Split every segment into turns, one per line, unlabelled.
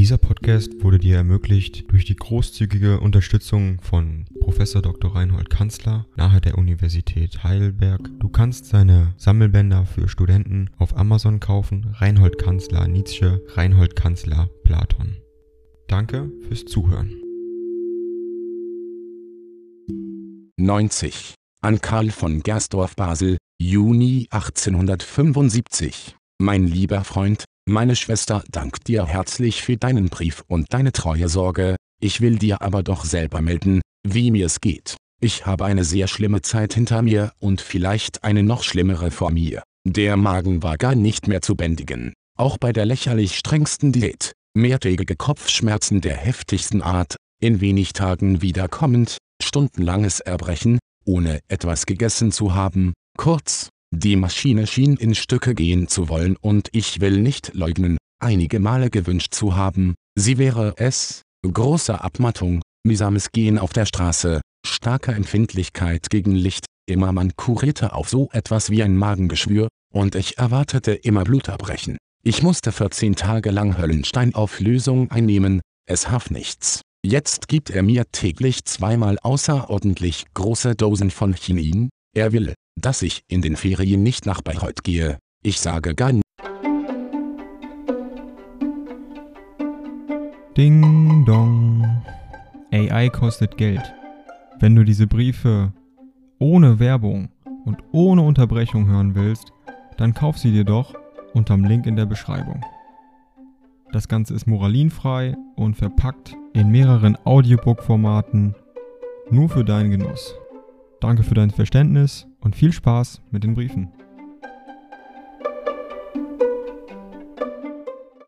Dieser Podcast wurde dir ermöglicht durch die großzügige Unterstützung von Prof. Dr. Reinhold Kanzler nahe der Universität Heidelberg. Du kannst seine Sammelbänder für Studenten auf Amazon kaufen. Reinhold Kanzler Nietzsche, Reinhold Kanzler Platon. Danke fürs Zuhören.
90. An Karl von Gersdorf Basel, Juni 1875. Mein lieber Freund, meine Schwester dankt dir herzlich für deinen Brief und deine treue Sorge, ich will dir aber doch selber melden, wie mir es geht. Ich habe eine sehr schlimme Zeit hinter mir und vielleicht eine noch schlimmere vor mir. Der Magen war gar nicht mehr zu bändigen. Auch bei der lächerlich strengsten Diät. Mehrtägige Kopfschmerzen der heftigsten Art, in wenig Tagen wiederkommend, stundenlanges Erbrechen, ohne etwas gegessen zu haben, kurz, die Maschine schien in Stücke gehen zu wollen und ich will nicht leugnen, einige Male gewünscht zu haben, sie wäre es, große Abmattung, mühsames Gehen auf der Straße, starke Empfindlichkeit gegen Licht, immer man kurierte auf so etwas wie ein Magengeschwür, und ich erwartete immer Bluterbrechen. Ich musste 14 Tage lang Höllensteinauflösung einnehmen, es half nichts. Jetzt gibt er mir täglich zweimal außerordentlich große Dosen von Chinin, er will, dass ich in den Ferien nicht nach Bayreuth gehe. Ich sage gar nicht.
Ding dong. AI kostet Geld. Wenn du diese Briefe ohne Werbung und ohne Unterbrechung hören willst, dann kauf sie dir doch unterm Link in der Beschreibung. Das Ganze ist moralinfrei und verpackt in mehreren Audiobook-Formaten nur für deinen Genuss. Danke für dein Verständnis und viel Spaß mit den Briefen.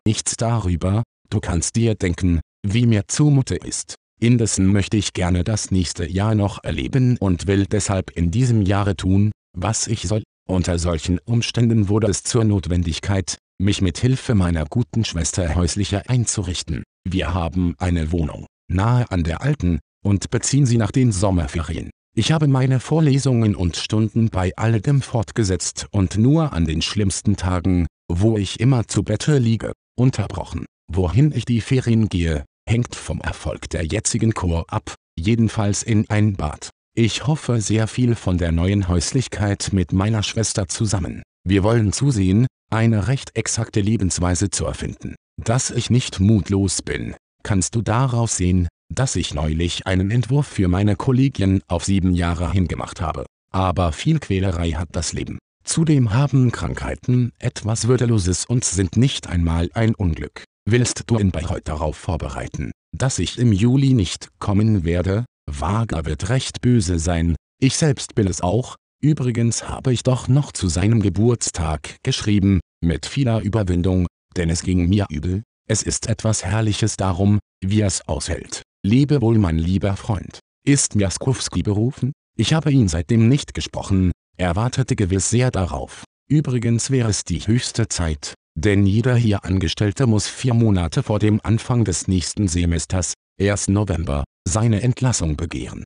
Nichts darüber, du kannst dir denken, wie mir zumute ist. Indessen möchte ich gerne das nächste Jahr noch erleben und will deshalb in diesem Jahre tun, was ich soll. Unter solchen Umständen wurde es zur Notwendigkeit, mich mit Hilfe meiner guten Schwester häuslicher einzurichten. Wir haben eine Wohnung, nahe an der alten, und beziehen sie nach den Sommerferien. Ich habe meine Vorlesungen und Stunden bei alledem fortgesetzt und nur an den schlimmsten Tagen, wo ich immer zu Bette liege, unterbrochen. Wohin ich die Ferien gehe, hängt vom Erfolg der jetzigen Chor ab, jedenfalls in ein Bad. Ich hoffe sehr viel von der neuen Häuslichkeit mit meiner Schwester zusammen. Wir wollen zusehen, eine recht exakte Lebensweise zu erfinden. Dass ich nicht mutlos bin, kannst du daraus sehen, dass ich neulich einen Entwurf für meine Kollegien auf sieben Jahre hingemacht habe. Aber viel Quälerei hat das Leben. Zudem haben Krankheiten etwas Würdeloses und sind nicht einmal ein Unglück. Willst du in Bayreuth darauf vorbereiten, dass ich im Juli nicht kommen werde? Wager wird recht böse sein, ich selbst bin es auch. Übrigens habe ich doch noch zu seinem Geburtstag geschrieben, mit vieler Überwindung, denn es ging mir übel. Es ist etwas Herrliches darum, wie er es aushält. Lebe wohl mein lieber Freund. Ist Miaskowski berufen? Ich habe ihn seitdem nicht gesprochen, er wartete gewiss sehr darauf. Übrigens wäre es die höchste Zeit, denn jeder hier Angestellte muss vier Monate vor dem Anfang des nächsten Semesters, 1. November, seine Entlassung begehren.